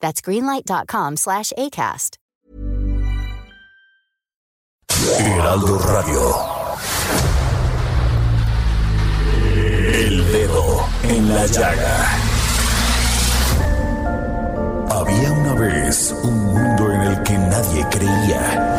That's greenlight.com slash ACAST. Heraldo Radio. El dedo en la llaga. Había una vez un mundo en el que nadie creía.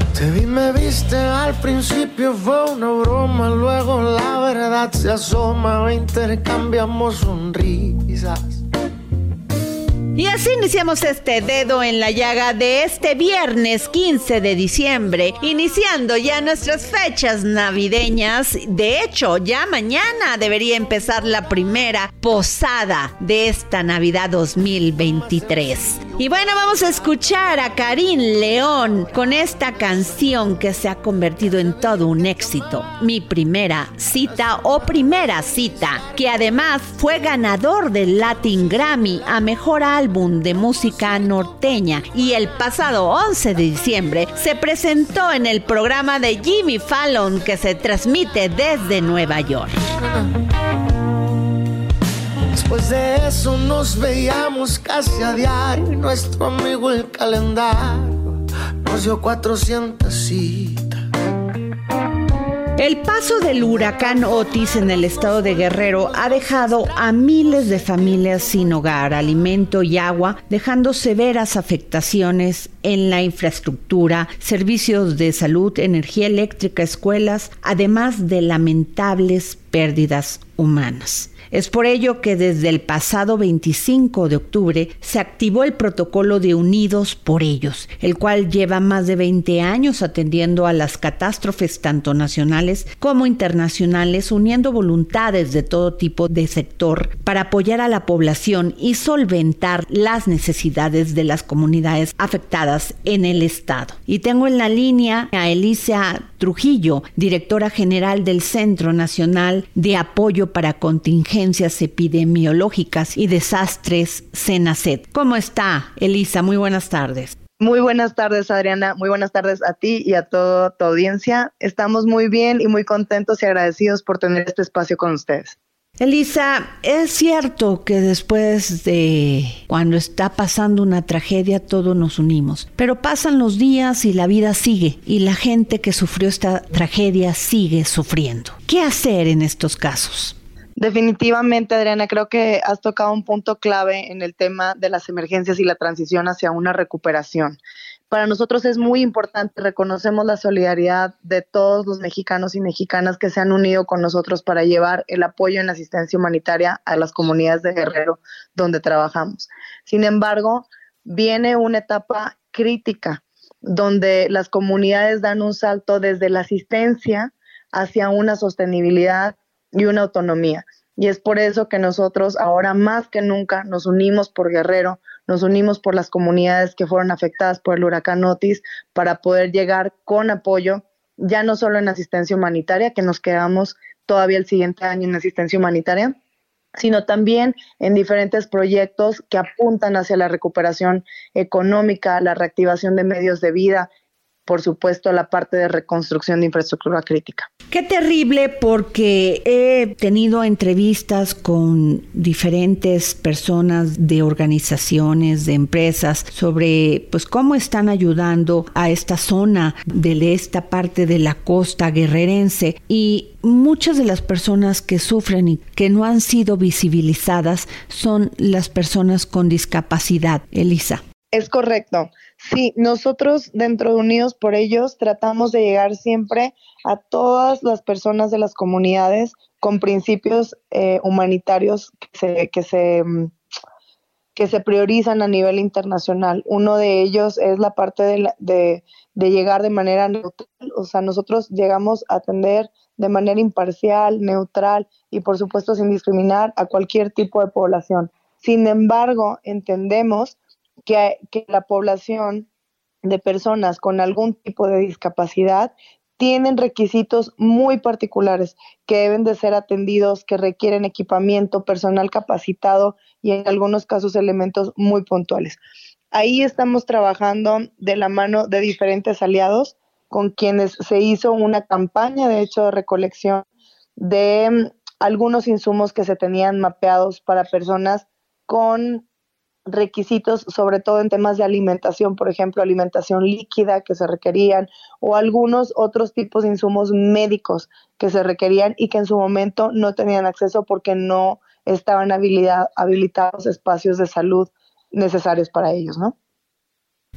Te vi, me viste, al principio fue una broma, luego la verdad se asoma, intercambiamos sonrisas. Y así iniciamos este dedo en la llaga de este viernes 15 de diciembre, iniciando ya nuestras fechas navideñas. De hecho, ya mañana debería empezar la primera posada de esta Navidad 2023. Y bueno, vamos a escuchar a Karim León con esta canción que se ha convertido en todo un éxito. Mi primera cita o primera cita, que además fue ganador del Latin Grammy a Mejor Álbum de Música Norteña y el pasado 11 de diciembre se presentó en el programa de Jimmy Fallon que se transmite desde Nueva York. Después de eso nos veíamos casi a diario. Nuestro amigo el calendario nos dio 400 citas. El paso del huracán Otis en el estado de Guerrero ha dejado a miles de familias sin hogar, alimento y agua, dejando severas afectaciones en la infraestructura, servicios de salud, energía eléctrica, escuelas, además de lamentables pérdidas humanas. Es por ello que desde el pasado 25 de octubre se activó el protocolo de Unidos por ellos, el cual lleva más de 20 años atendiendo a las catástrofes tanto nacionales como internacionales, uniendo voluntades de todo tipo de sector para apoyar a la población y solventar las necesidades de las comunidades afectadas en el estado. Y tengo en la línea a Elisa Trujillo, directora general del Centro Nacional de Apoyo para Contingencias epidemiológicas y desastres CENACET. ¿Cómo está, Elisa? Muy buenas tardes. Muy buenas tardes, Adriana. Muy buenas tardes a ti y a toda tu audiencia. Estamos muy bien y muy contentos y agradecidos por tener este espacio con ustedes. Elisa, es cierto que después de cuando está pasando una tragedia todos nos unimos, pero pasan los días y la vida sigue y la gente que sufrió esta tragedia sigue sufriendo. ¿Qué hacer en estos casos? Definitivamente, Adriana, creo que has tocado un punto clave en el tema de las emergencias y la transición hacia una recuperación. Para nosotros es muy importante, reconocemos la solidaridad de todos los mexicanos y mexicanas que se han unido con nosotros para llevar el apoyo en asistencia humanitaria a las comunidades de Guerrero donde trabajamos. Sin embargo, viene una etapa crítica donde las comunidades dan un salto desde la asistencia hacia una sostenibilidad y una autonomía. Y es por eso que nosotros ahora más que nunca nos unimos por Guerrero, nos unimos por las comunidades que fueron afectadas por el huracán Otis para poder llegar con apoyo, ya no solo en asistencia humanitaria, que nos quedamos todavía el siguiente año en asistencia humanitaria, sino también en diferentes proyectos que apuntan hacia la recuperación económica, la reactivación de medios de vida, por supuesto, la parte de reconstrucción de infraestructura crítica. Qué terrible porque he tenido entrevistas con diferentes personas de organizaciones, de empresas sobre pues cómo están ayudando a esta zona de esta parte de la costa guerrerense y muchas de las personas que sufren y que no han sido visibilizadas son las personas con discapacidad, Elisa. Es correcto. Sí, nosotros dentro de Unidos por Ellos tratamos de llegar siempre a todas las personas de las comunidades con principios eh, humanitarios que se, que se mm, que se priorizan a nivel internacional. Uno de ellos es la parte de, de, llegar de manera neutral, o sea, nosotros llegamos a atender de manera imparcial, neutral y por supuesto sin discriminar a cualquier tipo de población. Sin embargo, entendemos que, la población de personas con algún tipo de discapacidad tienen requisitos muy particulares que deben de ser atendidos, que requieren equipamiento, personal capacitado y en algunos casos elementos muy puntuales. Ahí estamos trabajando de la mano de diferentes aliados con quienes se hizo una campaña, de hecho, de recolección de mm, algunos insumos que se tenían mapeados para personas con requisitos, sobre todo en temas de alimentación, por ejemplo, alimentación líquida que se requerían o algunos otros tipos de insumos médicos que se requerían y que en su momento no tenían acceso porque no estaban habilitados espacios de salud necesarios para ellos, ¿no?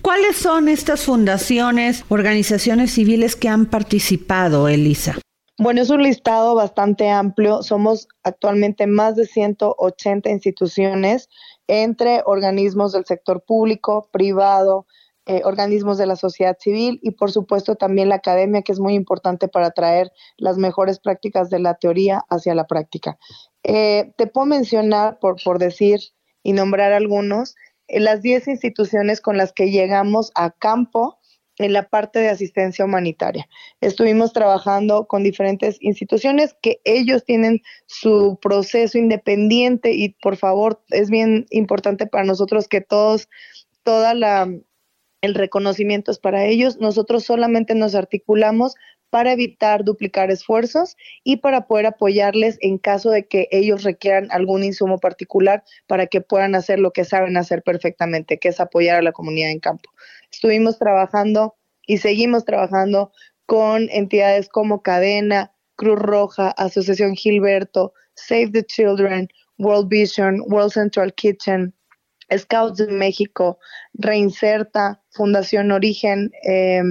¿Cuáles son estas fundaciones, organizaciones civiles que han participado, Elisa? Bueno, es un listado bastante amplio. Somos actualmente más de 180 instituciones entre organismos del sector público, privado, eh, organismos de la sociedad civil y por supuesto también la academia, que es muy importante para traer las mejores prácticas de la teoría hacia la práctica. Eh, te puedo mencionar, por, por decir y nombrar algunos, eh, las 10 instituciones con las que llegamos a campo en la parte de asistencia humanitaria. Estuvimos trabajando con diferentes instituciones que ellos tienen su proceso independiente y por favor es bien importante para nosotros que todos, toda la el reconocimiento es para ellos. Nosotros solamente nos articulamos para evitar duplicar esfuerzos y para poder apoyarles en caso de que ellos requieran algún insumo particular para que puedan hacer lo que saben hacer perfectamente, que es apoyar a la comunidad en campo. Estuvimos trabajando y seguimos trabajando con entidades como Cadena, Cruz Roja, Asociación Gilberto, Save the Children, World Vision, World Central Kitchen, Scouts de México, Reinserta, Fundación Origen, eh,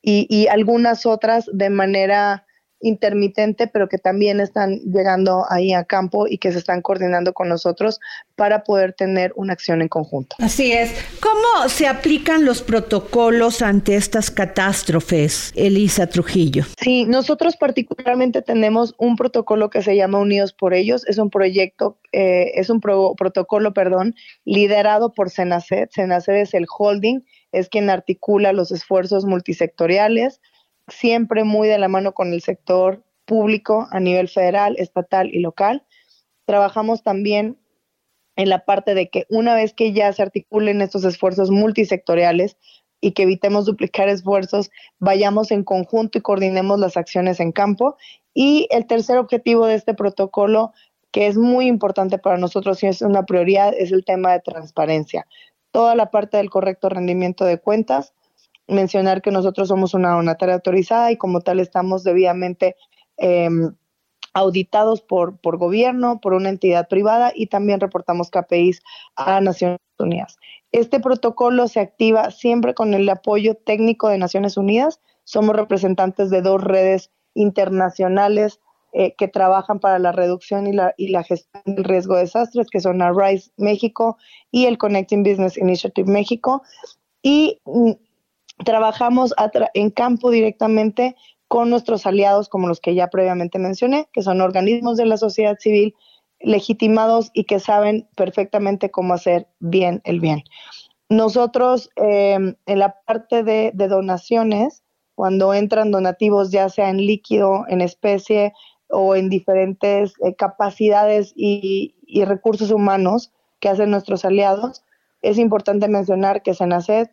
y, algunas otras de manera intermitente, pero que también están llegando ahí a campo y que se están coordinando con nosotros para poder tener una acción en conjunto. Así es. ¿Cómo se aplican los protocolos ante estas catástrofes, Elisa Trujillo? Sí, nosotros particularmente tenemos un protocolo que se llama Unidos por Ellos. Es un proyecto, eh, es un protocolo, perdón, liderado por Senacet. Senacet es el holding es quien articula los esfuerzos multisectoriales, siempre muy de la mano con el sector público a nivel federal, estatal y local. Trabajamos también en la parte de que una vez que ya se articulen estos esfuerzos multisectoriales y que evitemos duplicar esfuerzos, vayamos en conjunto y coordinemos las acciones en campo. Y el tercer objetivo de este protocolo, que es muy importante para nosotros y es una prioridad, es el tema de transparencia toda la parte del correcto rendimiento de cuentas, mencionar que nosotros somos una donataria autorizada y como tal estamos debidamente em, auditados por, por gobierno, por una entidad privada y también reportamos KPIs a Naciones Unidas. Este protocolo se activa siempre con el apoyo técnico de Naciones Unidas. Somos representantes de dos redes internacionales eh, que trabajan para la reducción y la, y la gestión del riesgo de desastres, que son ARISE México y el Connecting Business Initiative México. Y trabajamos en campo directamente con nuestros aliados, como los que ya previamente mencioné, que son organismos de la sociedad civil legitimados y que saben perfectamente cómo hacer bien el bien. Nosotros, em, en la parte de, donaciones, cuando entran donativos, ya sea en líquido, en especie o en diferentes eh, capacidades y, recursos humanos que hacen nuestros aliados, es importante mencionar que Senacet,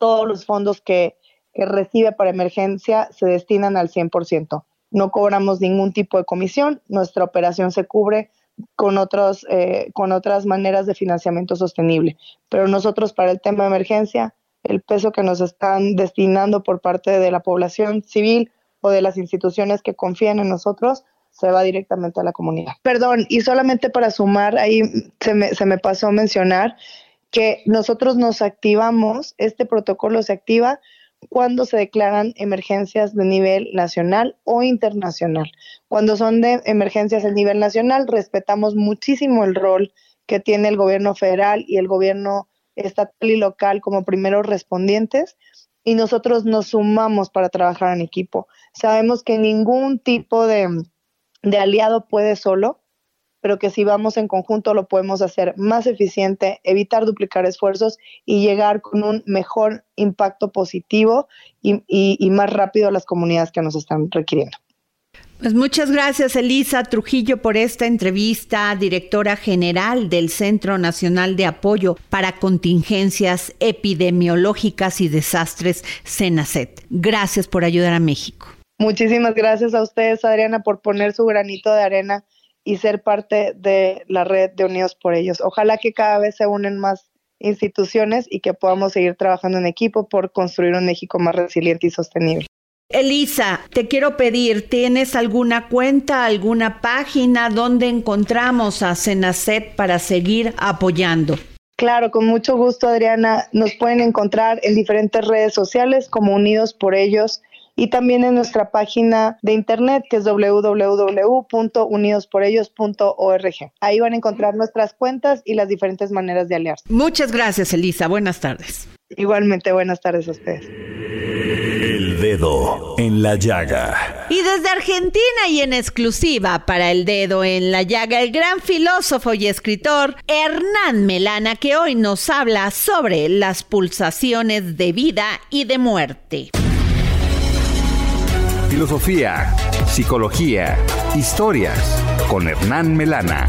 todos los fondos que, recibe para emergencia se destinan al 100%. No cobramos ningún tipo de comisión, nuestra operación se cubre con, otros, eh, con otras maneras de financiamiento sostenible. Pero nosotros para el tema de emergencia, el peso que nos están destinando por parte de la población civil o de las instituciones que confían en nosotros, se va directamente a la comunidad. Perdón, y solamente para sumar, ahí se me, se me pasó mencionar que nosotros nos activamos, este protocolo se activa cuando se declaran emergencias de nivel nacional o internacional. Cuando son de emergencias a nivel nacional, respetamos muchísimo el rol que tiene el gobierno federal y el gobierno estatal y local como primeros respondientes y nosotros nos sumamos para trabajar en equipo. Sabemos que ningún tipo de, de aliado puede solo, pero que si vamos en conjunto lo podemos hacer más eficiente, evitar duplicar esfuerzos y llegar con un mejor impacto positivo y, y más rápido a las comunidades que nos están requiriendo. Pues muchas gracias, Elisa Trujillo, por esta entrevista, directora general del Centro Nacional de Apoyo para Contingencias Epidemiológicas y Desastres, CENACET. Gracias por ayudar a México. Muchísimas gracias a ustedes, Adriana, por poner su granito de arena y ser parte de la red de Unidos por Ellos. Ojalá que cada vez se unen más instituciones y que podamos seguir trabajando en equipo por construir un México más resiliente y sostenible. Elisa, te quiero pedir, ¿tienes alguna cuenta, alguna página donde encontramos a Cenacet para seguir apoyando? Claro, con mucho gusto, Adriana. Nos pueden encontrar en diferentes redes sociales como Unidos por Ellos y también en nuestra página de internet que es www.unidosporellos.org. Ahí van a encontrar nuestras cuentas y las diferentes maneras de aliarse. Muchas gracias, Elisa. Buenas tardes. Igualmente, buenas tardes a ustedes. El dedo en la llaga. Y desde Argentina y en exclusiva para el dedo en la llaga, el gran filósofo y escritor Hernán Melana, que hoy nos habla sobre las pulsaciones de vida y de muerte. Filosofía, psicología, historias con Hernán Melana.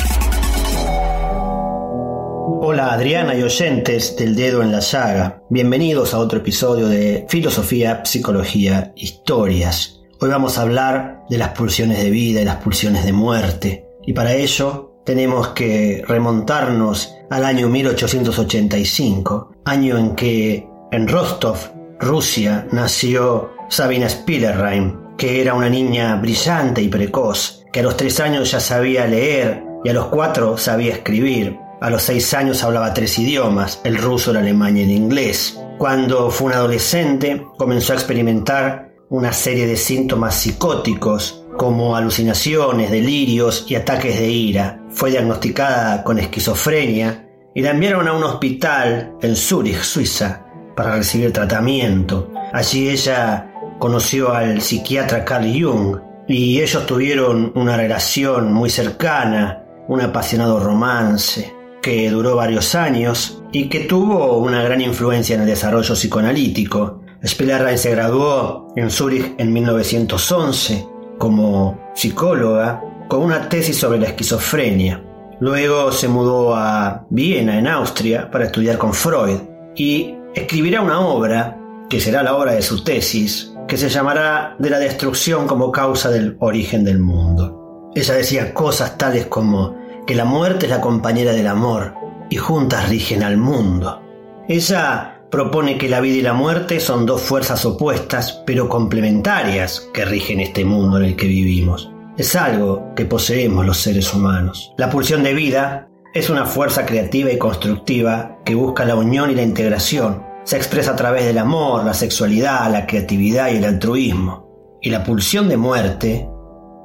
Hola Adriana y oyentes del dedo en la llaga. Bienvenidos a otro episodio de Filosofía, Psicología, Historias. Hoy vamos a hablar de las pulsiones de vida y las pulsiones de muerte. Y para ello tenemos que remontarnos al año 1885, año en que en Rostov, Rusia, nació Sabina Spielrein, que era una niña brillante y precoz, que a los tres años ya sabía leer y a los cuatro sabía escribir. A los seis años hablaba tres idiomas, el ruso, el alemán y el inglés. Cuando fue un adolescente, comenzó a experimentar una serie de síntomas psicóticos, como alucinaciones, delirios y ataques de ira. Fue diagnosticada con esquizofrenia y la enviaron a un hospital en Zúrich, Suiza, para recibir tratamiento. Allí ella conoció al psiquiatra Carl Jung y ellos tuvieron una relación muy cercana, un apasionado romance que duró varios años y que tuvo una gran influencia en el desarrollo psicoanalítico. Spielerrein se graduó en Zúrich en 1911 como psicóloga con una tesis sobre la esquizofrenia. Luego se mudó a Viena, en Austria, para estudiar con Freud y escribirá una obra, que será la obra de su tesis, que se llamará De la destrucción como causa del origen del mundo. Ella decía cosas tales como que la muerte es la compañera del amor y juntas rigen al mundo. Ella propone que la vida y la muerte son dos fuerzas opuestas pero complementarias que rigen este mundo en el que vivimos. Es algo que poseemos los seres humanos. La pulsión de vida es una fuerza creativa y constructiva que busca la unión y la integración. Se expresa a través del amor, la sexualidad, la creatividad y el altruismo. Y la pulsión de muerte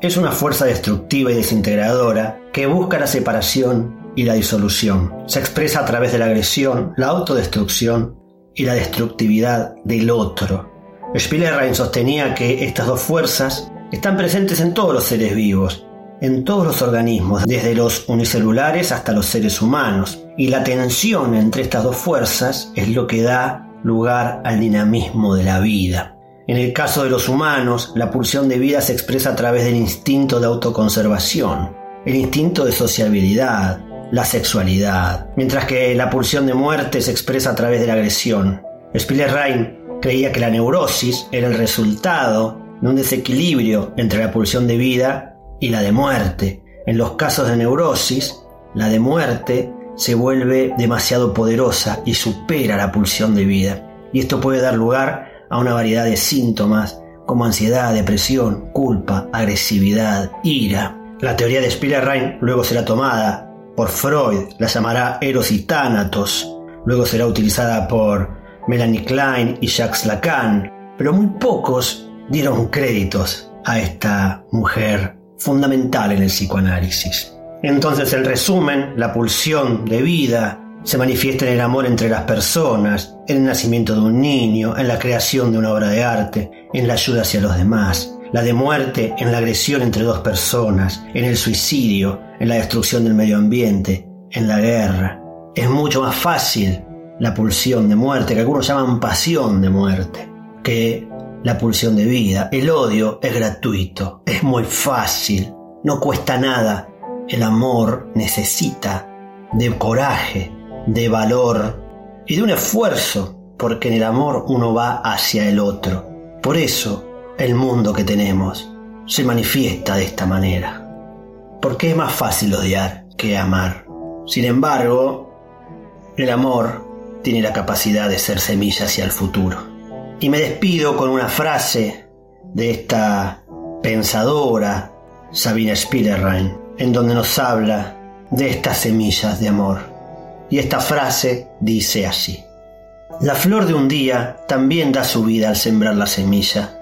es una fuerza destructiva y desintegradora que busca la separación y la disolución. Se expresa a través de la agresión, la autodestrucción y la destructividad del otro. Spielerrein sostenía que estas dos fuerzas están presentes en todos los seres vivos, en todos los organismos, desde los unicelulares hasta los seres humanos, y la tensión entre estas dos fuerzas es lo que da lugar al dinamismo de la vida. En el caso de los humanos, la pulsión de vida se expresa a través del instinto de autoconservación, el instinto de sociabilidad, la sexualidad, mientras que la pulsión de muerte se expresa a través de la agresión. Spiller-Rein creía que la neurosis era el resultado de un desequilibrio entre la pulsión de vida y la de muerte. En los casos de neurosis, la de muerte se vuelve demasiado poderosa y supera la pulsión de vida. Y esto puede dar lugar a una variedad de síntomas como ansiedad, depresión, culpa, agresividad, ira. La teoría de Spieler-Rein luego será tomada por Freud, la llamará Eros y Tánatos. luego será utilizada por Melanie Klein y Jacques Lacan, pero muy pocos dieron créditos a esta mujer fundamental en el psicoanálisis. Entonces, el resumen, la pulsión de vida, se manifiesta en el amor entre las personas, en el nacimiento de un niño, en la creación de una obra de arte, en la ayuda hacia los demás, la de muerte en la agresión entre dos personas, en el suicidio, en la destrucción del medio ambiente, en la guerra. Es mucho más fácil la pulsión de muerte, que algunos llaman pasión de muerte, que la pulsión de vida. El odio es gratuito, es muy fácil, no cuesta nada. El amor necesita de coraje, de valor y de un esfuerzo, porque en el amor uno va hacia el otro. Por eso el mundo que tenemos se manifiesta de esta manera. Porque es más fácil odiar que amar. Sin embargo, el amor tiene la capacidad de ser semilla hacia el futuro. Y me despido con una frase de esta pensadora, Sabina Spielrein, en donde nos habla de estas semillas de amor. Y esta frase dice así. La flor de un día también da su vida al sembrar la semilla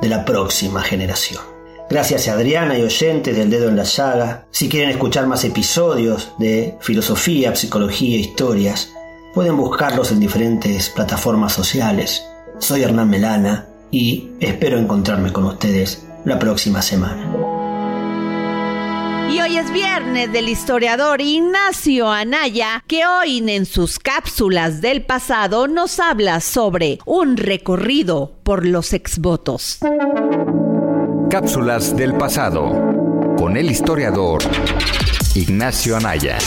de la próxima generación. Gracias a Adriana y oyentes del Dedo en la Llaga. Si quieren escuchar más episodios de filosofía, psicología e historias, Pueden buscarlos en diferentes plataformas sociales. Soy Hernán Melana y espero encontrarme con ustedes la próxima semana. Y hoy es viernes del historiador Ignacio Anaya, que hoy en sus cápsulas del pasado nos habla sobre un recorrido por los exvotos. Cápsulas del pasado con el historiador Ignacio Anaya.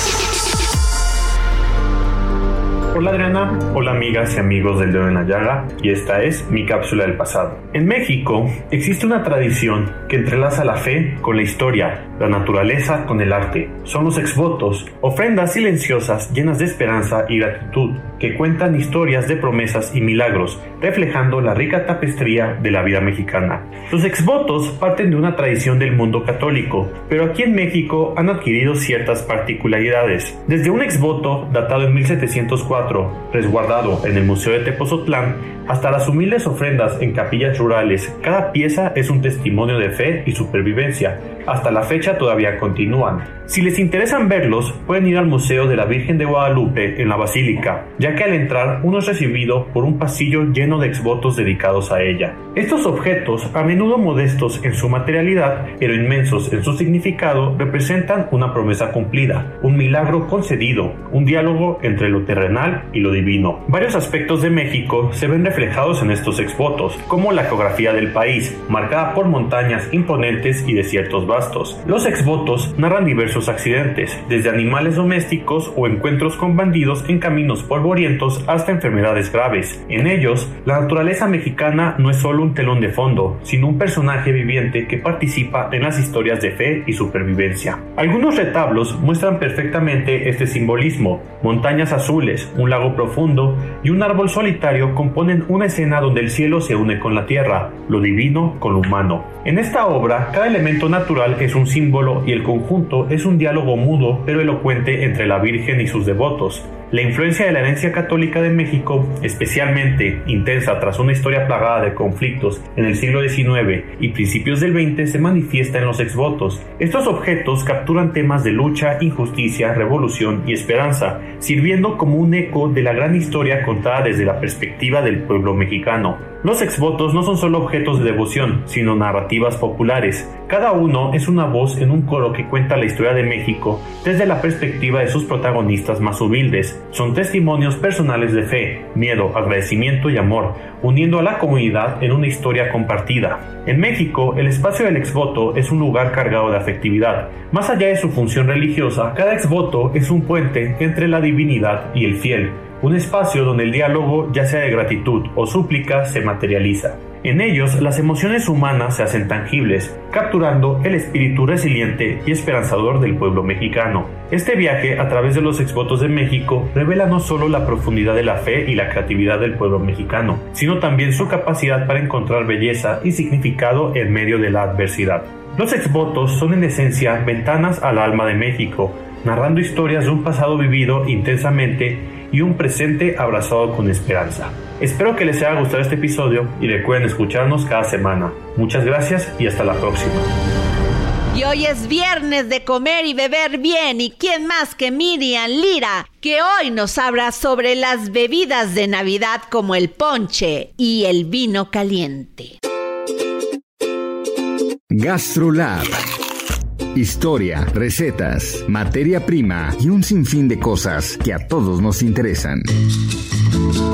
Hola Adriana, hola amigas y amigos del Dedo en la Llaga y esta es mi cápsula del pasado. En México existe una tradición que entrelaza la fe con la historia, la naturaleza con el arte. Son los exvotos, ofrendas silenciosas llenas de esperanza y gratitud que cuentan historias de promesas y milagros, reflejando la rica tapestría de la vida mexicana. Los exvotos parten de una tradición del mundo católico, pero aquí en México han adquirido ciertas particularidades. Desde un exvoto datado en 1704 resguardado en el Museo de Tepozotlán, hasta las humildes ofrendas en capillas rurales. Cada pieza es un testimonio de fe y supervivencia. Hasta la fecha todavía continúan. Si les interesan verlos, pueden ir al Museo de la Virgen de Guadalupe en la Basílica, ya que al entrar uno es recibido por un pasillo lleno de exvotos dedicados a ella. Estos objetos, a menudo modestos en su materialidad, pero inmensos en su significado, representan una promesa cumplida, un milagro concedido, un diálogo entre lo terrenal y lo divino. Varios aspectos de México se ven reflejados en estos exvotos, como la geografía del país, marcada por montañas imponentes y desiertos Los exvotos narran diversos accidentes, desde animales domésticos o encuentros con bandidos en caminos polvorientos hasta enfermedades graves. En ellos, la naturaleza mexicana no es solo un telón de fondo, sino un personaje viviente que participa en las historias de fe y supervivencia. Algunos retablos muestran perfectamente este simbolismo. Montañas azules, un lago profundo y un árbol solitario componen una escena donde el cielo se une con la tierra, lo divino con lo humano. En esta obra, cada elemento natural es un símbolo y el conjunto es un diálogo mudo pero elocuente entre la Virgen y sus devotos. La influencia de la herencia católica de México, especialmente intensa tras una historia plagada de conflictos en el siglo XIX y principios del XX, se manifiesta en los exvotos. Estos objetos capturan temas de lucha, injusticia, revolución y esperanza, sirviendo como un eco de la gran historia contada desde la perspectiva del pueblo mexicano. Los exvotos no son solo objetos de devoción, sino narrativas populares. Cada uno es una voz en un coro que cuenta la historia de México desde la perspectiva de sus protagonistas más humildes. Son testimonios personales de fe, miedo, agradecimiento y amor, uniendo a la comunidad en una historia compartida. En México, el espacio del exvoto es un lugar cargado de afectividad. Más allá de su función religiosa, cada exvoto es un puente entre la divinidad y el fiel, un espacio donde el diálogo, ya sea de gratitud o súplica, se materializa. En ellos, las emociones humanas se hacen tangibles, capturando el espíritu resiliente y esperanzador del pueblo mexicano. Este viaje a través de los exvotos de México revela no solo la profundidad de la fe y la creatividad del pueblo mexicano, sino también su capacidad para encontrar belleza y significado en medio de la adversidad. Los exvotos son en esencia ventanas al alma de México, narrando historias de un pasado vivido intensamente y un presente abrazado con esperanza. Espero que les haya gustado este episodio y recuerden escucharnos cada semana. Muchas gracias y hasta la próxima. Y hoy es viernes de comer y beber bien. ¿Y quién más que Miriam Lira, que hoy nos habla sobre las bebidas de Navidad como el ponche y el vino caliente? GastroLab. Historia, recetas, materia prima y un sinfín de cosas que a todos nos interesan.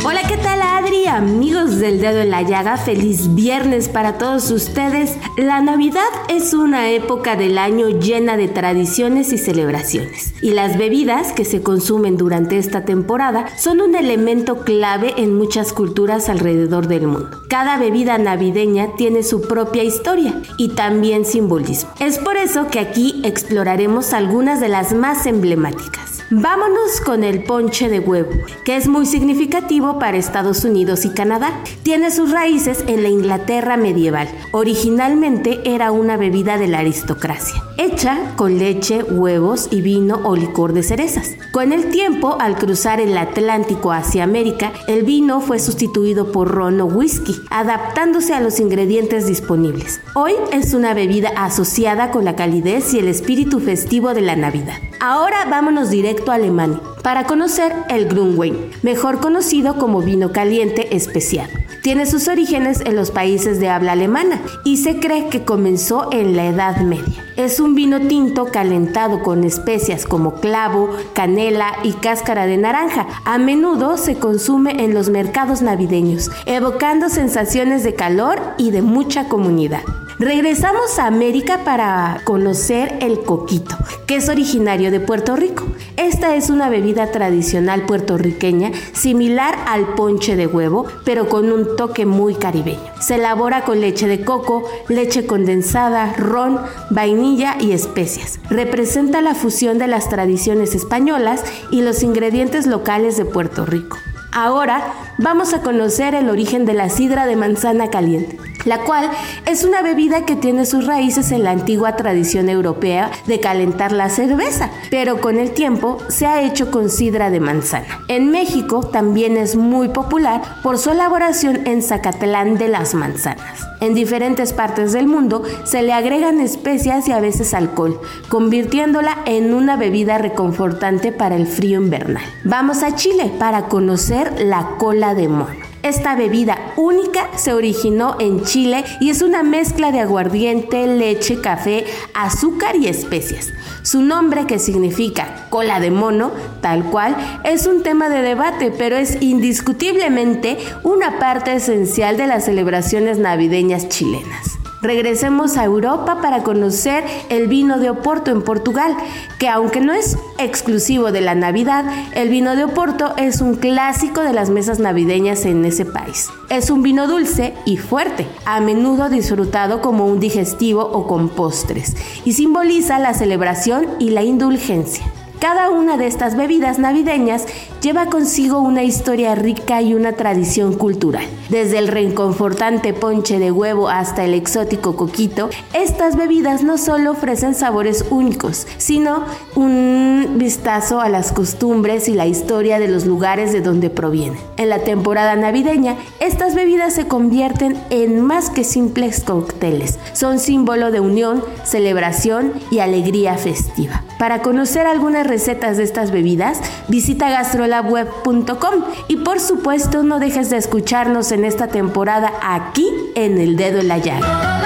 Hola, ¿qué tal Amigos del dedo en la llaga, feliz viernes para todos ustedes. La Navidad es una época del año llena de tradiciones y celebraciones. Y las bebidas que se consumen durante esta temporada son un elemento clave en muchas culturas alrededor del mundo. Cada bebida navideña tiene su propia historia y también simbolismo. Es por eso que aquí exploraremos algunas de las más emblemáticas. Vámonos con el ponche de huevo, que es muy significativo para Estados Unidos y Canadá. Tiene sus raíces en la Inglaterra medieval. Originalmente era una bebida de la aristocracia, hecha con leche, huevos y vino o licor de cerezas. Con el tiempo, al cruzar el Atlántico hacia América, el vino fue sustituido por ron o whisky, adaptándose a los ingredientes disponibles. Hoy es una bebida asociada con la calidez y el espíritu festivo de la Navidad. Ahora vámonos directo a Alemania para conocer el Grunwein, mejor conocido como vino caliente especial. Tiene sus orígenes en los países de habla alemana y se cree que comenzó en la Edad Media. Es un vino tinto calentado con especias como clavo, canela y cáscara de naranja. A menudo se consume en los mercados navideños, evocando sensaciones de calor y de mucha comunidad. Regresamos a América para conocer el coquito, que es originario de Puerto Rico. Esta es una bebida tradicional puertorriqueña similar al ponche de huevo, pero con un toque muy caribeño. Se elabora con leche de coco, leche condensada, ron, vainilla y especias. Representa la fusión de las tradiciones españolas y los ingredientes locales de Puerto Rico. Ahora vamos a conocer el origen de la sidra de manzana caliente, la cual es una bebida que tiene sus raíces en la antigua tradición europea de calentar la cerveza, pero con el tiempo se ha hecho con sidra de manzana. En México también es muy popular por su elaboración en Zacatlán de las manzanas. En diferentes partes del mundo se le agregan especias y a veces alcohol, convirtiéndola en una bebida reconfortante para el frío invernal. Vamos a Chile para conocer la cola de mono. Esta bebida única se originó en Chile y es una mezcla de aguardiente, leche, café, azúcar y especias. Su nombre, que significa cola de mono, tal cual, es un tema de debate, pero es indiscutiblemente una parte esencial de las celebraciones navideñas chilenas. Regresemos a Europa para conocer el vino de Oporto en Portugal, que aunque no es exclusivo de la Navidad, el vino de Oporto es un clásico de las mesas navideñas en ese país. Es un vino dulce y fuerte, a menudo disfrutado como un digestivo o con postres, y simboliza la celebración y la indulgencia. Cada una de estas bebidas navideñas lleva consigo una historia rica y una tradición cultural. Desde el reconfortante ponche de huevo hasta el exótico coquito, estas bebidas no solo ofrecen sabores únicos, sino un vistazo a las costumbres y la historia de los lugares de donde provienen. En la temporada navideña, estas bebidas se convierten en más que simples cócteles. Son símbolo de unión, celebración y alegría festiva. Para conocer algunas recetas de estas bebidas, visita gastrolabweb.com y por supuesto no dejes de escucharnos en esta temporada aquí en El Dedo en la Llaga.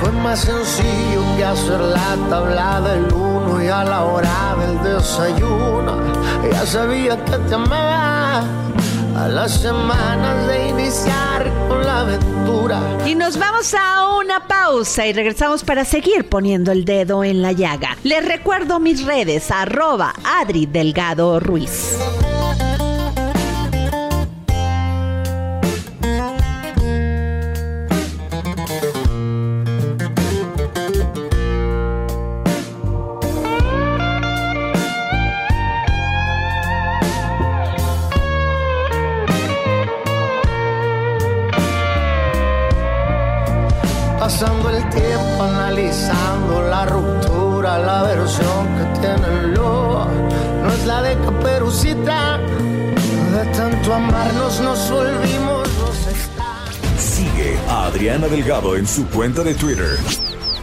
Fue más sencillo que hacer la tabla del uno y a la hora del desayuno. Ya sabía que te amaba a las semanas de iniciar Y nos vamos a una pausa y regresamos para seguir poniendo el dedo en la llaga. Les recuerdo mis redes, arroba Adri Delgado Ruiz. Amarnos nos Sigue a Adriana Delgado en su cuenta de Twitter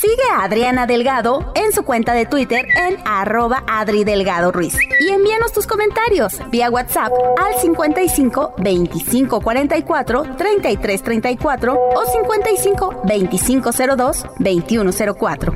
Sigue a Adriana Delgado en su cuenta de Twitter en arroba Adri Delgado Ruiz. Y envíanos tus comentarios vía WhatsApp al 55 25 44 33 34 o 55 25 02 21 04.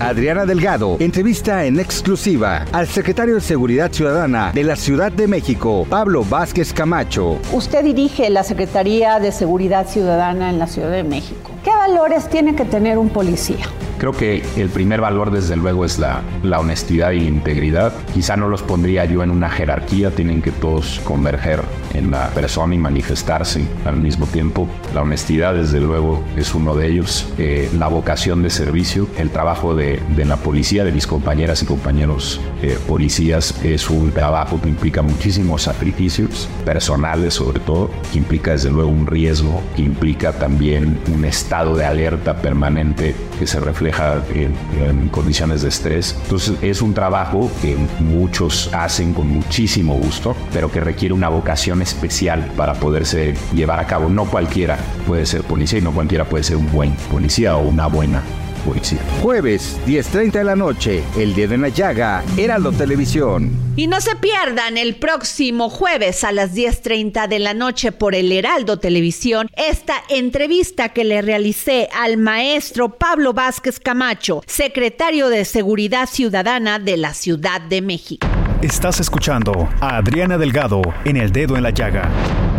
Adriana Delgado entrevista en exclusiva al secretario de Seguridad Ciudadana de la Ciudad de México, Pablo Vázquez Camacho. Usted dirige la Secretaría de Seguridad Ciudadana en la Ciudad de México. ¿Qué valores tiene que tener un policía? Creo que el primer valor, desde luego, es la, la, honestidad y la integridad. Quizá no los pondría yo en una jerarquía, tienen que todos converger en la persona y manifestarse al mismo tiempo. La honestidad, desde luego, es uno de ellos. Eh, la vocación de servicio, el trabajo de, de, la policía, de mis compañeras y compañeros eh, policías, es un trabajo que implica muchísimos sacrificios personales, sobre todo, que implica, desde luego, un riesgo, que implica también un estado de alerta permanente que se refleja en, en, condiciones de estrés. Entonces es un trabajo que muchos hacen con muchísimo gusto, pero que requiere una vocación especial para poderse llevar a cabo. No cualquiera puede ser policía y no cualquiera puede ser un buen policía o una buena Jueves, 10.30 de la noche, El Dedo en la Llaga, Heraldo Televisión. Y no se pierdan el próximo jueves a las 10.30 de la noche por el Heraldo Televisión esta entrevista que le realicé al maestro Pablo Vázquez Camacho, secretario de Seguridad Ciudadana de la Ciudad de México. Estás escuchando a Adriana Delgado en El Dedo en la Llaga.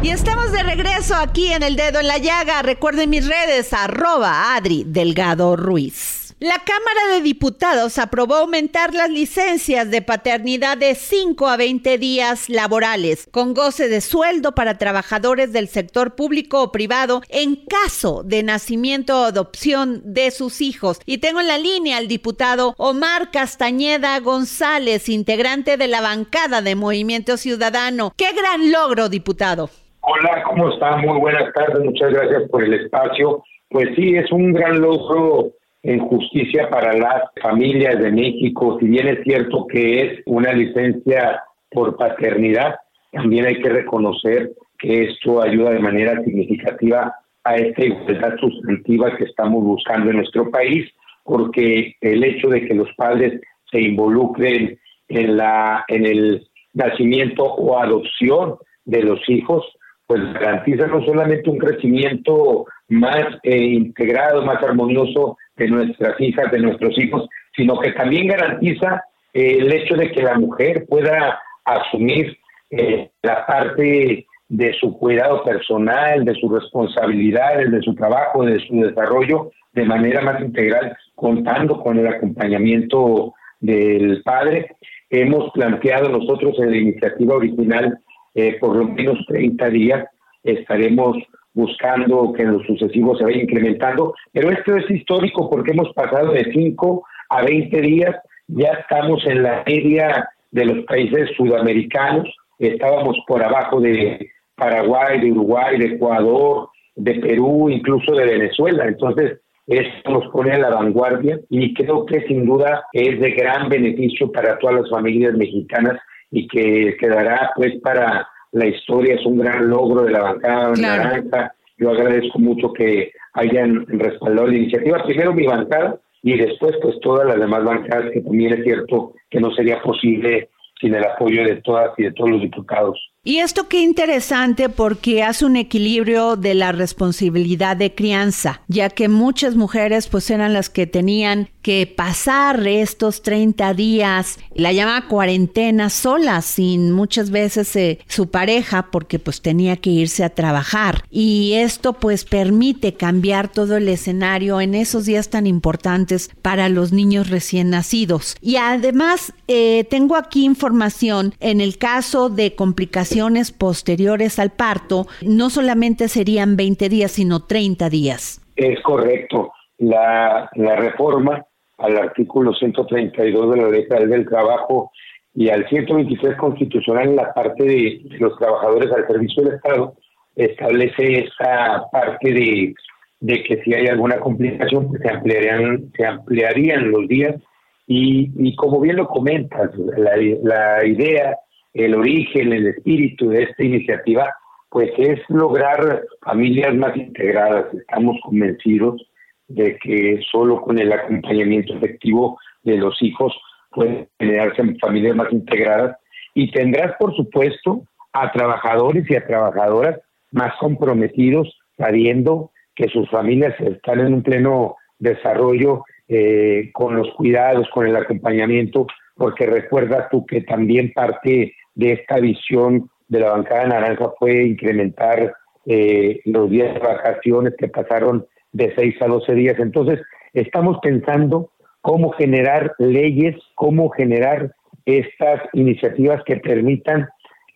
Y estamos de regreso aquí en El Dedo en la Llaga. Recuerden mis redes, arroba Adri Delgado Ruiz. La Cámara de Diputados aprobó aumentar las licencias de paternidad de 5 a 20 días laborales, con goce de sueldo para trabajadores del sector público o privado en caso de nacimiento o adopción de sus hijos. Y tengo en la línea al diputado Omar Castañeda González, integrante de la bancada de Movimiento Ciudadano. ¡Qué gran logro, diputado! Hola, ¿cómo están? Muy buenas tardes, muchas gracias por el espacio. Pues sí, es un gran logro en justicia para las familias de México. Si bien es cierto que es una licencia por paternidad, también hay que reconocer que esto ayuda de manera significativa a esta igualdad sustantiva que estamos buscando en nuestro país, porque el hecho de que los padres se involucren en la en el nacimiento o adopción de los hijos, pues garantiza no solamente un crecimiento más eh, integrado, más armonioso de nuestras hijas, de nuestros hijos, sino que también garantiza eh, el hecho de que la mujer pueda asumir eh, la parte de su cuidado personal, de sus responsabilidades, de su trabajo, de su desarrollo de manera más integral, contando con el acompañamiento del padre. Hemos planteado nosotros en la iniciativa original eh, por lo menos 30 días, estaremos buscando que en los sucesivos se vaya incrementando, pero esto es histórico porque hemos pasado de 5 a 20 días, ya estamos en la media de los países sudamericanos, estábamos por abajo de Paraguay, de Uruguay, de Ecuador, de Perú, incluso de Venezuela, entonces esto nos pone a la vanguardia y creo que sin duda es de gran beneficio para todas las familias mexicanas y que quedará pues para la historia, es un gran logro de la bancada naranja. Yo agradezco mucho que hayan respaldado la iniciativa. Primero mi bancada y después pues todas las demás bancadas que también es cierto que no sería posible sin el apoyo de todas y de todos los diputados. Y esto qué interesante porque hace un equilibrio de la responsabilidad de crianza, ya que muchas mujeres pues eran las que tenían que pasar estos 30 días, la llama cuarentena sola, sin muchas veces eh, su pareja, porque pues tenía que irse a trabajar. Y esto pues permite cambiar todo el escenario en esos días tan importantes para los niños recién nacidos. Y además eh, tengo aquí información en el caso de complicaciones posteriores al parto, no solamente serían 20 días, sino 30 días. Es correcto. La, la reforma al artículo 132 de la Ley Federal del Trabajo y al 123 constitucional en la parte de los trabajadores al servicio del Estado, establece esta parte de, de que si hay alguna complicación, pues se ampliarían, se ampliarían los días y, y como bien lo comentas, la, la idea, el origen, el espíritu de esta iniciativa, pues es lograr familias más integradas. Estamos convencidos de que solo con el acompañamiento efectivo de los hijos pueden generarse familias más integradas y tendrás, por supuesto, a trabajadores y a trabajadoras más comprometidos, sabiendo que sus familias están en un pleno desarrollo eh, con los cuidados, con el acompañamiento, porque recuerda tú que también parte de esta visión de la bancada naranja fue incrementar eh, los días de vacaciones que pasaron de 6 a 12 días. Entonces, estamos pensando cómo generar leyes, cómo generar estas iniciativas que permitan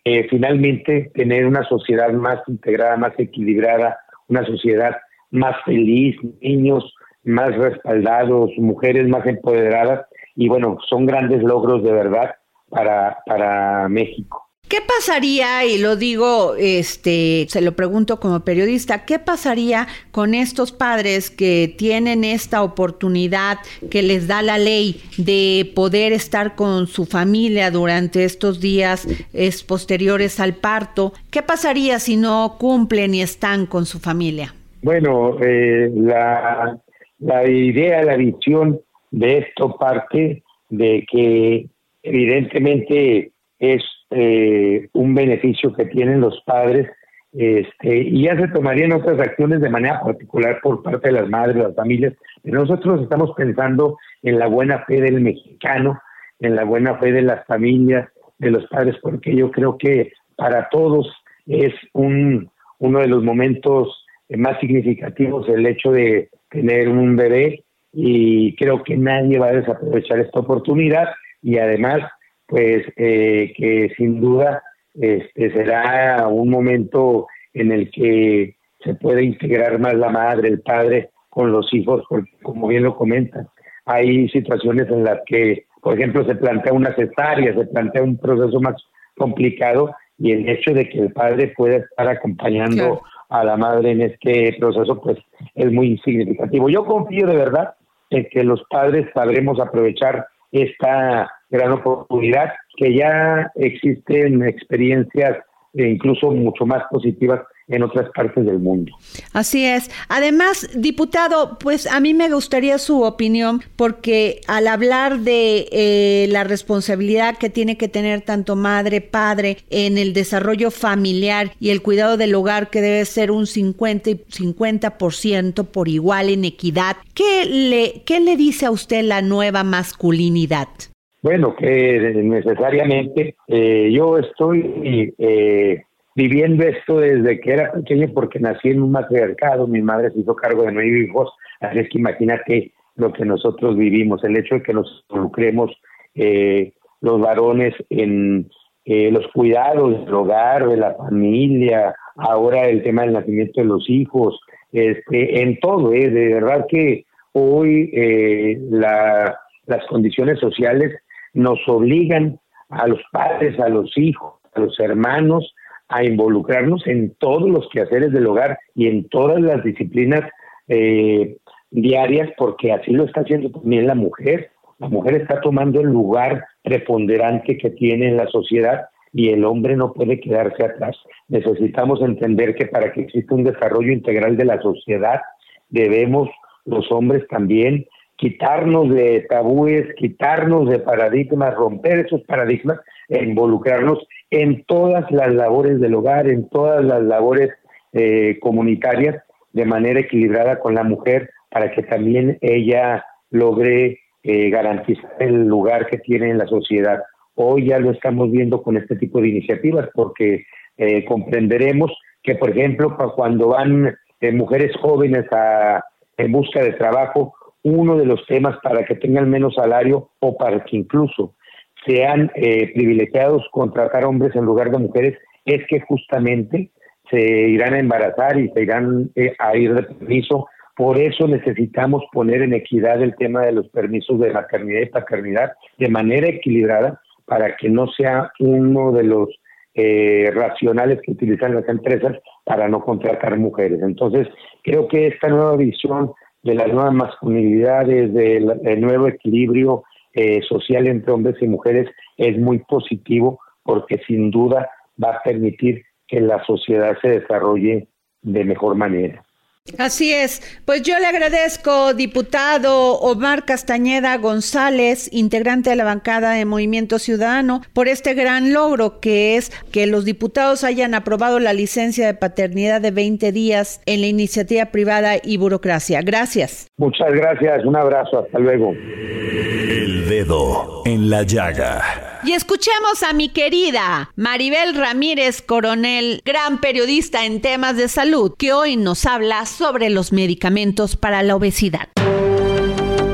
eh, finalmente tener una sociedad más integrada, más equilibrada, una sociedad más feliz, niños más respaldados, mujeres más empoderadas y bueno, son grandes logros de verdad para, para México. ¿Qué pasaría, y lo digo, este, se lo pregunto como periodista, qué pasaría con estos padres que tienen esta oportunidad que les da la ley de poder estar con su familia durante estos días es, posteriores al parto? ¿Qué pasaría si no cumplen y están con su familia? Bueno, eh, la, la idea, la visión de esto parte de que evidentemente es eh, un beneficio que tienen los padres este, y ya se tomarían otras acciones de manera particular por parte de las madres, las familias. nosotros estamos pensando en la buena fe del mexicano, en la buena fe de las familias, de los padres, porque yo creo que para todos es un, uno de los momentos más significativos el hecho de tener un bebé y creo que nadie va a desaprovechar esta oportunidad y además pues eh, que sin duda este será un momento en el que se puede integrar más la madre, el padre con los hijos, porque como bien lo comentan, hay situaciones en las que, por ejemplo, se plantea una cesárea, se plantea un proceso más complicado y el hecho de que el padre pueda estar acompañando a la madre en este proceso, pues es muy significativo. Yo confío de verdad en que los padres sabremos aprovechar esta gran oportunidad, que ya existen experiencias incluso mucho más positivas en otras partes del mundo. Así es. Además, diputado, pues a mí me gustaría su opinión porque al hablar de eh, la responsabilidad que tiene que tener tanto madre, padre en el desarrollo familiar y el cuidado del hogar que debe ser un 50 y 50% por igual en equidad, ¿qué le, ¿qué le dice a usted la nueva masculinidad? Bueno, que necesariamente eh, yo estoy eh, viviendo esto desde que era pequeño porque nací en un matriarcado, mi madre se hizo cargo de nueve hijos, así es que imagínate lo que nosotros vivimos, el hecho de que nos involucremos eh, los varones en eh, los cuidados del hogar, de la familia, ahora el tema del nacimiento de los hijos, este, en todo, eh, de verdad que hoy eh, la, las condiciones sociales nos obligan a los padres, a los hijos, a los hermanos, a involucrarnos en todos los quehaceres del hogar y en todas las disciplinas eh, diarias, porque así lo está haciendo también la mujer. La mujer está tomando el lugar preponderante que tiene en la sociedad y el hombre no puede quedarse atrás. Necesitamos entender que para que exista un desarrollo integral de la sociedad debemos los hombres también quitarnos de tabúes, quitarnos de paradigmas, romper esos paradigmas involucrarnos en todas las labores del hogar, en todas las labores eh, comunitarias de manera equilibrada con la mujer para que también ella logre eh, garantizar el lugar que tiene en la sociedad. Hoy ya lo estamos viendo con este tipo de iniciativas porque eh, comprenderemos que, por ejemplo, cuando van mujeres jóvenes a, en busca de trabajo, uno de los temas para que tengan menos salario o para que incluso sean eh, privilegiados contratar hombres en lugar de mujeres es que justamente se irán a embarazar y se irán eh, a ir de permiso. Por eso necesitamos poner en equidad el tema de los permisos de maternidad y paternidad de manera equilibrada para que no sea uno de los eh, racionales que utilizan las empresas para no contratar mujeres. Entonces, creo que esta nueva visión de las nuevas masculinidades, del nuevo equilibrio eh, social entre hombres y mujeres es muy positivo porque sin duda va a permitir que la sociedad se desarrolle de mejor manera. Así es. Pues yo le agradezco, diputado Omar Castañeda González, integrante de la bancada de Movimiento Ciudadano, por este gran logro que es que los diputados hayan aprobado la licencia de paternidad de 20 días en la iniciativa privada y burocracia. Gracias. Muchas gracias. Un abrazo. Hasta luego. El dedo en la llaga. Y escuchemos a mi querida Maribel Ramírez Coronel, gran periodista en temas de salud, que hoy nos habla sobre los medicamentos para la obesidad.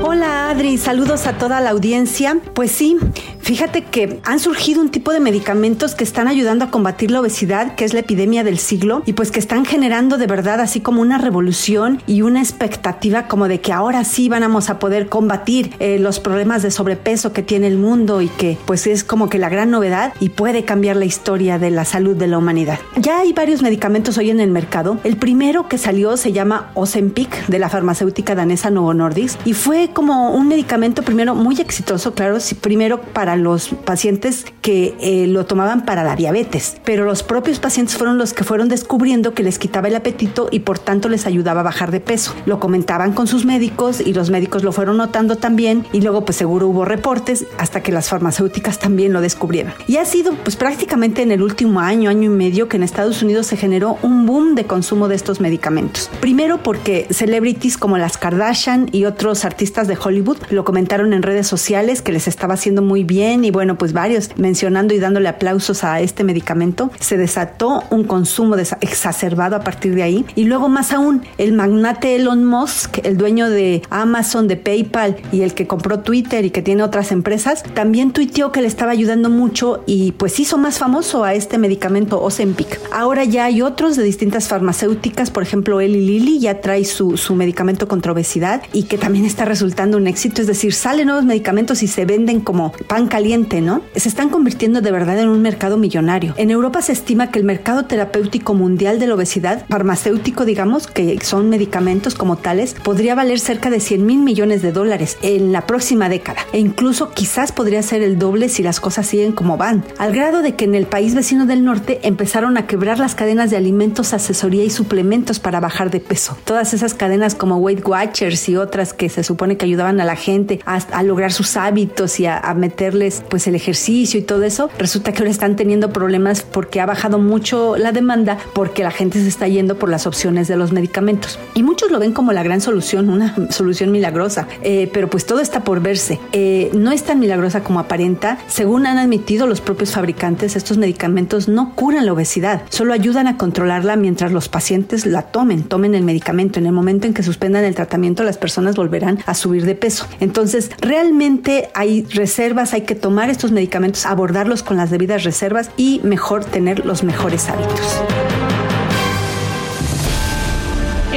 Hola Adri, saludos a toda la audiencia. Pues sí, fíjate que han surgido un tipo de medicamentos que están ayudando a combatir la obesidad, que es la epidemia del siglo, y pues que están generando de verdad así como una revolución y una expectativa como de que ahora sí vamos a poder combatir eh, los problemas de sobrepeso que tiene el mundo y que pues es como que la gran novedad y puede cambiar la historia de la salud de la humanidad. Ya hay varios medicamentos hoy en el mercado. El primero que salió se llama Ozempic de la farmacéutica danesa Novo Nordisk y fue como un medicamento primero muy exitoso, claro, primero para los pacientes que eh, lo tomaban para la diabetes, pero los propios pacientes fueron los que fueron descubriendo que les quitaba el apetito y por tanto les ayudaba a bajar de peso. Lo comentaban con sus médicos y los médicos lo fueron notando también y luego pues seguro hubo reportes hasta que las farmacéuticas también lo descubrieron. Y ha sido pues prácticamente en el último año, año y medio que en Estados Unidos se generó un boom de consumo de estos medicamentos. Primero porque celebrities como las Kardashian y otros artistas de Hollywood lo comentaron en redes sociales que les estaba haciendo muy bien y bueno, pues varios mencionando y dándole aplausos a este medicamento. Se desató un consumo exacerbado a partir de ahí. Y luego más aún, el magnate Elon Musk, el dueño de Amazon, de PayPal y el que compró Twitter y que tiene otras empresas, también tuiteó que le estaba ayudando mucho y pues hizo más famoso a este medicamento Ozempic. Ahora ya hay otros de distintas farmacéuticas, por ejemplo, Eli Lilly ya trae su, su medicamento contra obesidad y que también está resultando un éxito, es decir, salen nuevos medicamentos y se venden como pan caliente, ¿no? Se están convirtiendo de verdad en un mercado millonario. En Europa se estima que el mercado terapéutico mundial de la obesidad, farmacéutico, digamos, que son medicamentos como tales, podría valer cerca de 100 mil millones de dólares en la próxima década. E incluso quizás podría ser el doble si las cosas siguen como van. Al grado de que en el país vecino del norte empezaron a quebrar las cadenas de alimentos, asesoría y suplementos para bajar de peso. Todas esas cadenas como Weight Watchers y otras que se supone que ayudaban a la gente a, lograr sus hábitos y a, meterles pues el ejercicio y todo eso, resulta que ahora están teniendo problemas porque ha bajado mucho la demanda porque la gente se está yendo por las opciones de los medicamentos. Y muchos lo ven como la gran solución, una solución milagrosa, eh, pero pues todo está por verse. Eh, no es tan milagrosa como aparenta. Según han admitido los propios fabricantes, estos medicamentos no curan la obesidad, solo ayudan a controlarla mientras los pacientes la tomen, tomen el medicamento. En el momento en que suspendan el tratamiento, las personas volverán a subir de peso. Entonces, realmente hay reservas, hay que tomar estos medicamentos, abordarlos con las debidas reservas y mejor tener los mejores hábitos.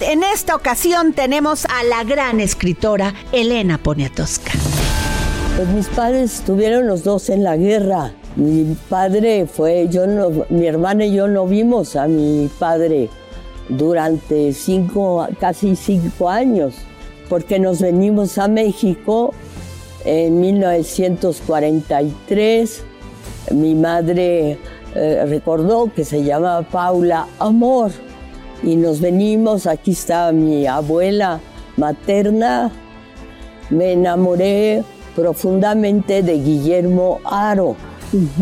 En esta ocasión tenemos a la gran escritora Elena Poniatowska. Pues mis padres estuvieron los dos en la guerra. Mi padre fue, yo no, mi hermana y yo no vimos a mi padre durante cinco, casi cinco años, porque nos venimos a México en 1943. Mi madre eh, recordó que se llamaba Paula Amor y nos venimos, aquí está mi abuela materna, me enamoré profundamente de Guillermo Aro,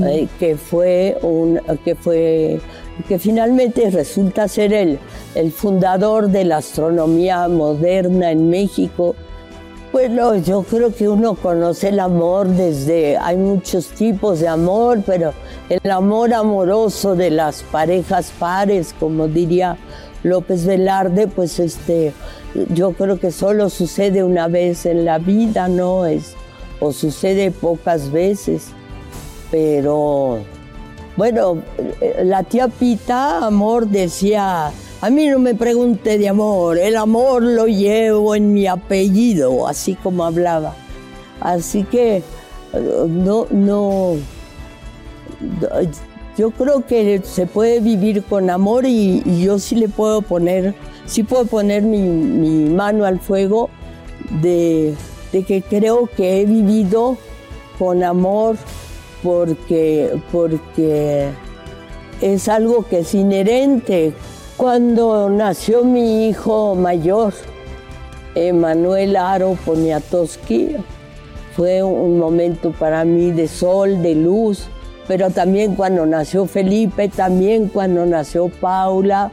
eh, que fue un, que fue, que finalmente resulta ser el, el fundador de la astronomía moderna en México. Bueno, yo creo que uno conoce el amor desde, hay muchos tipos de amor, pero el amor amoroso de las parejas pares, como diría López Velarde, pues este, yo creo que solo sucede una vez en la vida, ¿no? Es, o sucede pocas veces. Pero bueno, la tía Pita, amor, decía, a mí no me pregunte de amor, el amor lo llevo en mi apellido, así como hablaba. Así que no, no, yo creo que se puede vivir con amor y, yo sí le puedo poner, sí puedo poner mi, mano al fuego de de que creo que he vivido con amor porque, porque es algo que es inherente. Cuando nació mi hijo mayor, Emanuel Aro Poniatowski, fue un momento para mí de sol, de luz, pero también cuando nació Felipe, también cuando nació Paula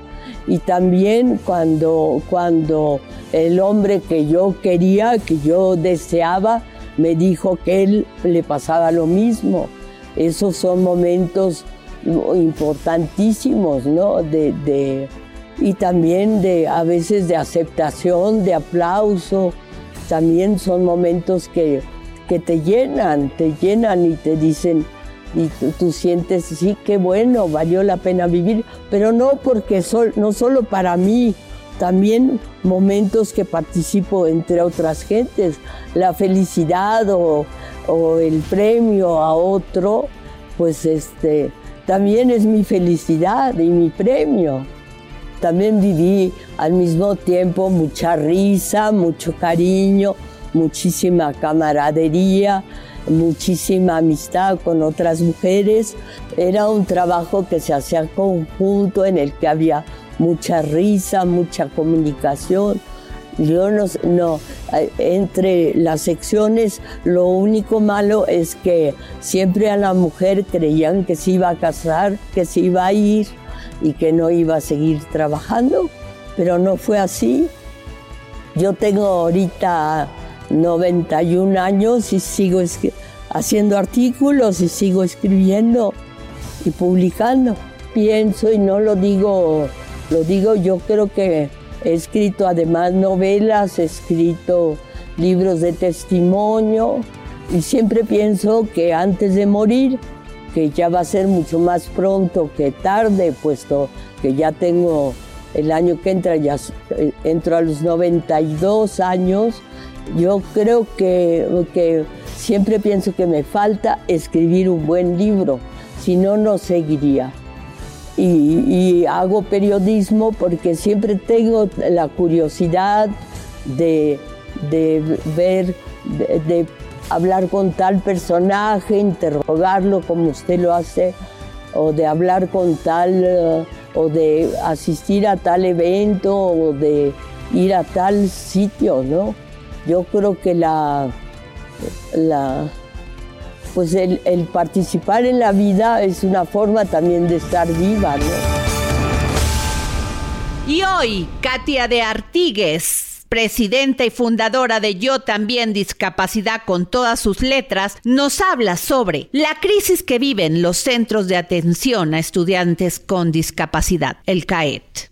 y también cuando, cuando el hombre que yo quería, que yo deseaba, me dijo que él le pasaba lo mismo. Esos son momentos importantísimos, ¿no? De, y también de a veces de aceptación, de aplauso. También son momentos que, que te llenan, te llenan y te dicen, y tú, sientes, sí, qué bueno, valió la pena vivir, pero no porque sol, no solo para mí, también momentos que participo entre otras gentes, la felicidad o, el premio a otro, pues este, también es mi felicidad y mi premio. También viví al mismo tiempo mucha risa, mucho cariño, muchísima camaradería, muchísima amistad con otras mujeres. Era un trabajo que se hacía conjunto en el que había mucha risa, mucha comunicación. Yo no, no, entre las secciones lo único malo es que siempre a la mujer creían que se iba a casar, que se iba a ir y que no iba a seguir trabajando, pero no fue así. Yo tengo ahorita 91 años y sigo haciendo artículos y sigo escribiendo y publicando. Pienso y no lo digo lo digo, yo creo que he escrito además novelas, he escrito libros de testimonio y siempre pienso que antes de morir, que ya va a ser mucho más pronto que tarde, puesto que ya tengo el año que entra, ya eh, entro a los 92 años, yo creo que, que siempre pienso que me falta escribir un buen libro, si no, no seguiría y, hago periodismo porque siempre tengo la curiosidad de, ver, de, hablar con tal personaje, interrogarlo como usted lo hace, o de hablar con tal, eh, o de asistir a tal evento, o de ir a tal sitio, ¿no? Yo creo que la, la pues el, participar en la vida es una forma también de estar viva, ¿no? Y hoy, Katia de Artigues, presidenta y fundadora de Yo también Discapacidad con todas sus letras, nos habla sobre la crisis que viven los centros de atención a estudiantes con discapacidad, el CAET.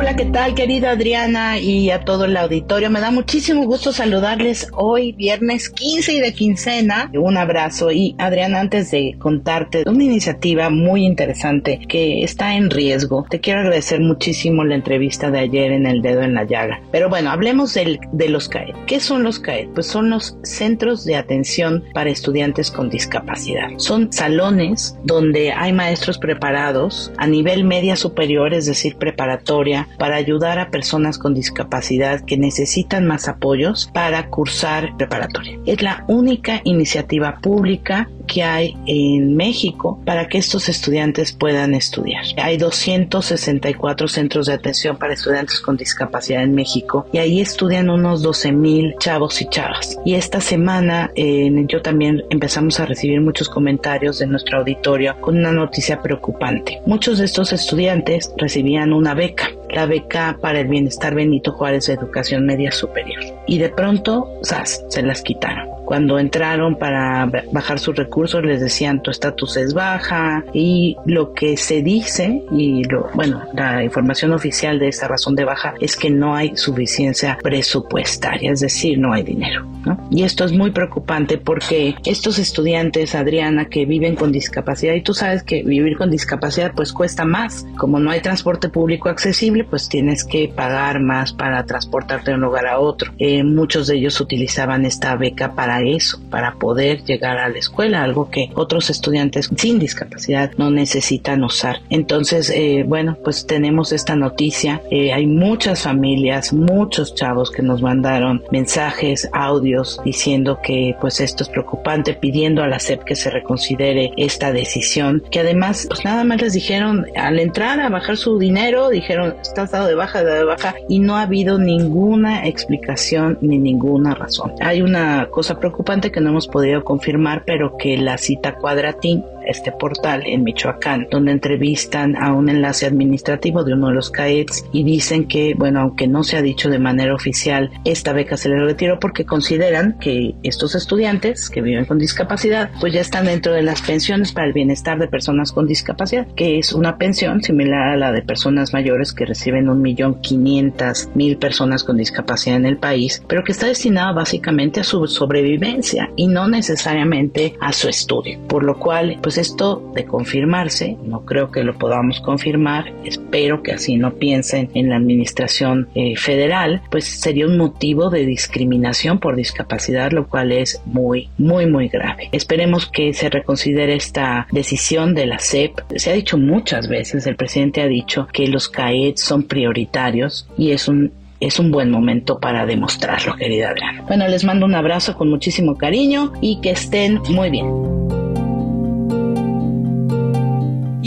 Hola, ¿qué tal, querida Adriana y a todo el auditorio? Me da muchísimo gusto saludarles hoy, viernes 15 y de quincena. Un abrazo y Adriana, antes de contarte una iniciativa muy interesante que está en riesgo, te quiero agradecer muchísimo la entrevista de ayer en El Dedo en la Llaga. Pero bueno, hablemos del, de los CAED. ¿Qué son los CAED? Pues son los Centros de Atención para Estudiantes con Discapacidad. Son salones donde hay maestros preparados a nivel media superior, es decir, preparatoria, para ayudar a personas con discapacidad que necesitan más apoyos para cursar preparatoria. Es la única iniciativa pública que hay en México para que estos estudiantes puedan estudiar. Hay 264 centros de atención para estudiantes con discapacidad en México y ahí estudian unos 12 mil chavos y chavas. Y esta semana eh, yo también empezamos a recibir muchos comentarios de nuestro auditorio con una noticia preocupante. Muchos de estos estudiantes recibían una beca la beca para el bienestar Benito Juárez de Educación Media Superior. Y de pronto, ¡zas!, se las quitaron. Cuando entraron para bajar sus recursos les decían tu estatus es baja y lo que se dice y lo, bueno, la información oficial de esta razón de baja es que no hay suficiencia presupuestaria, es decir, no hay dinero. ¿no? Y esto es muy preocupante porque estos estudiantes, Adriana, que viven con discapacidad y tú sabes que vivir con discapacidad pues cuesta más. Como no hay transporte público accesible, pues tienes que pagar más para transportarte de un lugar a otro. Eh, muchos de ellos utilizaban esta beca para eso, para poder llegar a la escuela, algo que otros estudiantes sin discapacidad no necesitan usar. Entonces, eh, bueno, pues tenemos esta noticia. Eh, hay muchas familias, muchos chavos que nos mandaron mensajes, audios diciendo que pues esto es preocupante, pidiendo a la SEP que se reconsidere esta decisión, que además pues nada más les dijeron al entrar a bajar su dinero, dijeron estás dado de baja, de baja y no ha habido ninguna explicación ni ninguna razón. Hay una cosa preocupante que no hemos podido confirmar, pero que la cita Cuadratín este portal en Michoacán, donde entrevistan a un enlace administrativo de uno de los CAETs y dicen que, bueno, aunque no se ha dicho de manera oficial, esta beca se le retiró porque consideran que estos estudiantes que viven con discapacidad, pues ya están dentro de las pensiones para el bienestar de personas con discapacidad, que es una pensión similar a la de personas mayores que reciben un millón quinientas mil personas con discapacidad en el país, pero que está destinada básicamente a su sobrevivencia y no necesariamente a su estudio, por lo cual, pues esto de confirmarse, no creo que lo podamos confirmar, espero que así no piensen en la administración eh, federal, pues sería un motivo de discriminación por discapacidad, lo cual es muy, muy, muy grave. Esperemos que se reconsidere esta decisión de la CEP. Se ha dicho muchas veces, el presidente ha dicho que los CAED son prioritarios y es un es un buen momento para demostrarlo, querida Adriana. Bueno, les mando un abrazo con muchísimo cariño y que estén muy bien.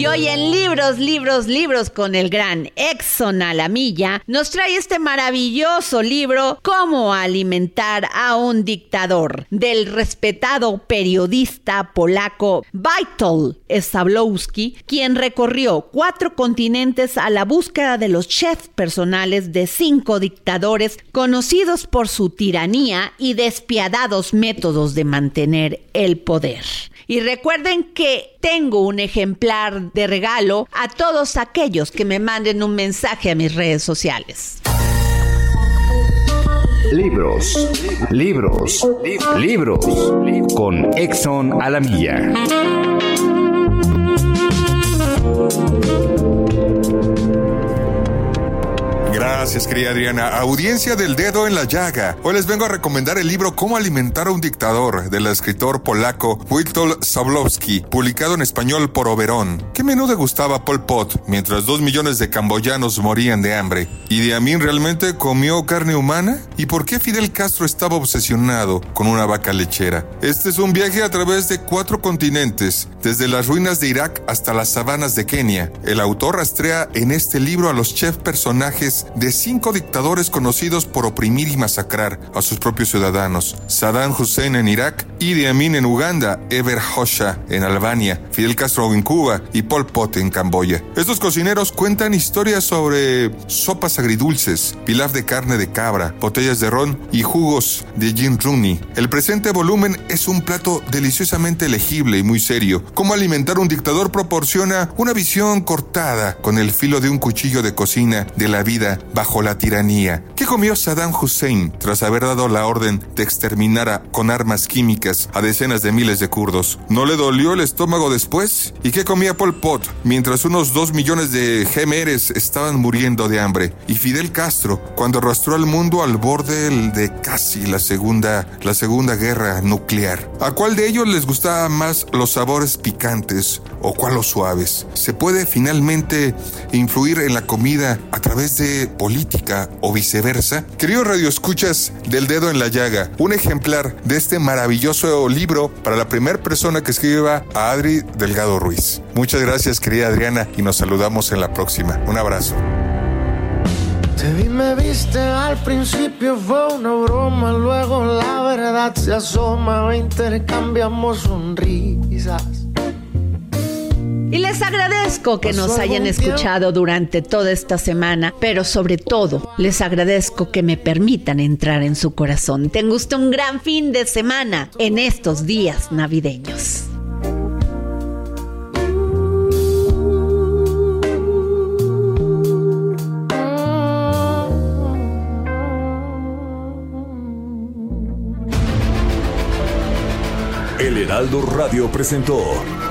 Y hoy en Libros, Libros, Libros con el gran Exxon Alamilla nos trae este maravilloso libro Cómo alimentar a un dictador del respetado periodista polaco Vital Stablowski, quien recorrió cuatro continentes a la búsqueda de los chefs personales de cinco dictadores conocidos por su tiranía y despiadados métodos de mantener el poder. Y recuerden que tengo un ejemplar de regalo a todos aquellos que me manden un mensaje a mis redes sociales. Libros, libros, libros, con Exxon Alamilla. Gracias, querida Adriana. Audiencia del dedo en la llaga. Hoy les vengo a recomendar el libro Cómo alimentar a un dictador del escritor polaco Witold Sablowski, publicado en español por Oberón. ¿Qué menú degustaba Pol Pot mientras dos millones de camboyanos morían de hambre? ¿Y Amin realmente comió carne humana? ¿Y por qué Fidel Castro estaba obsesionado con una vaca lechera? Este es un viaje a través de cuatro continentes, desde las ruinas de Irak hasta las sabanas de Kenia. El autor rastrea en este libro a los chefs personajes de cinco dictadores conocidos por oprimir y masacrar a sus propios ciudadanos. Saddam Hussein en Irak, Idi Amin en Uganda, Eber Hosha en Albania, Fidel Castro en Cuba y Pol Pot en Camboya. Estos cocineros cuentan historias sobre sopas agridulces, pilaf de carne de cabra, botellas de ron y jugos de gin Rooney. El presente volumen es un plato deliciosamente legible y muy serio. Cómo alimentar un dictador proporciona una visión cortada con el filo de un cuchillo de cocina de la vida bajo la tiranía. ¿Qué comió Saddam Hussein tras haber dado la orden de exterminar a, con armas químicas a decenas de miles de kurdos? ¿No le dolió el estómago después? ¿Y qué comía Pol Pot mientras unos dos millones de gemeres estaban muriendo de hambre? ¿Y Fidel Castro cuando arrastró al mundo al borde de casi la segunda, la segunda guerra nuclear? ¿A cuál de ellos les gustaba más los sabores picantes o cuál los suaves? ¿Se puede finalmente influir en la comida a través de o viceversa? Queridos radioescuchas del dedo en la llaga, un ejemplar de este maravilloso libro para la primera persona que escriba a Adri Delgado Ruiz. Muchas gracias querida Adriana y nos saludamos en la próxima. Un abrazo. Te vi, me viste al principio, fue una broma, luego la verdad se asoma, intercambiamos sonrisas. Y les agradezco que nos hayan escuchado durante toda esta semana, pero sobre todo les agradezco que me permitan entrar en su corazón. Tengo usted un gran fin de semana en estos días navideños. El Heraldo Radio presentó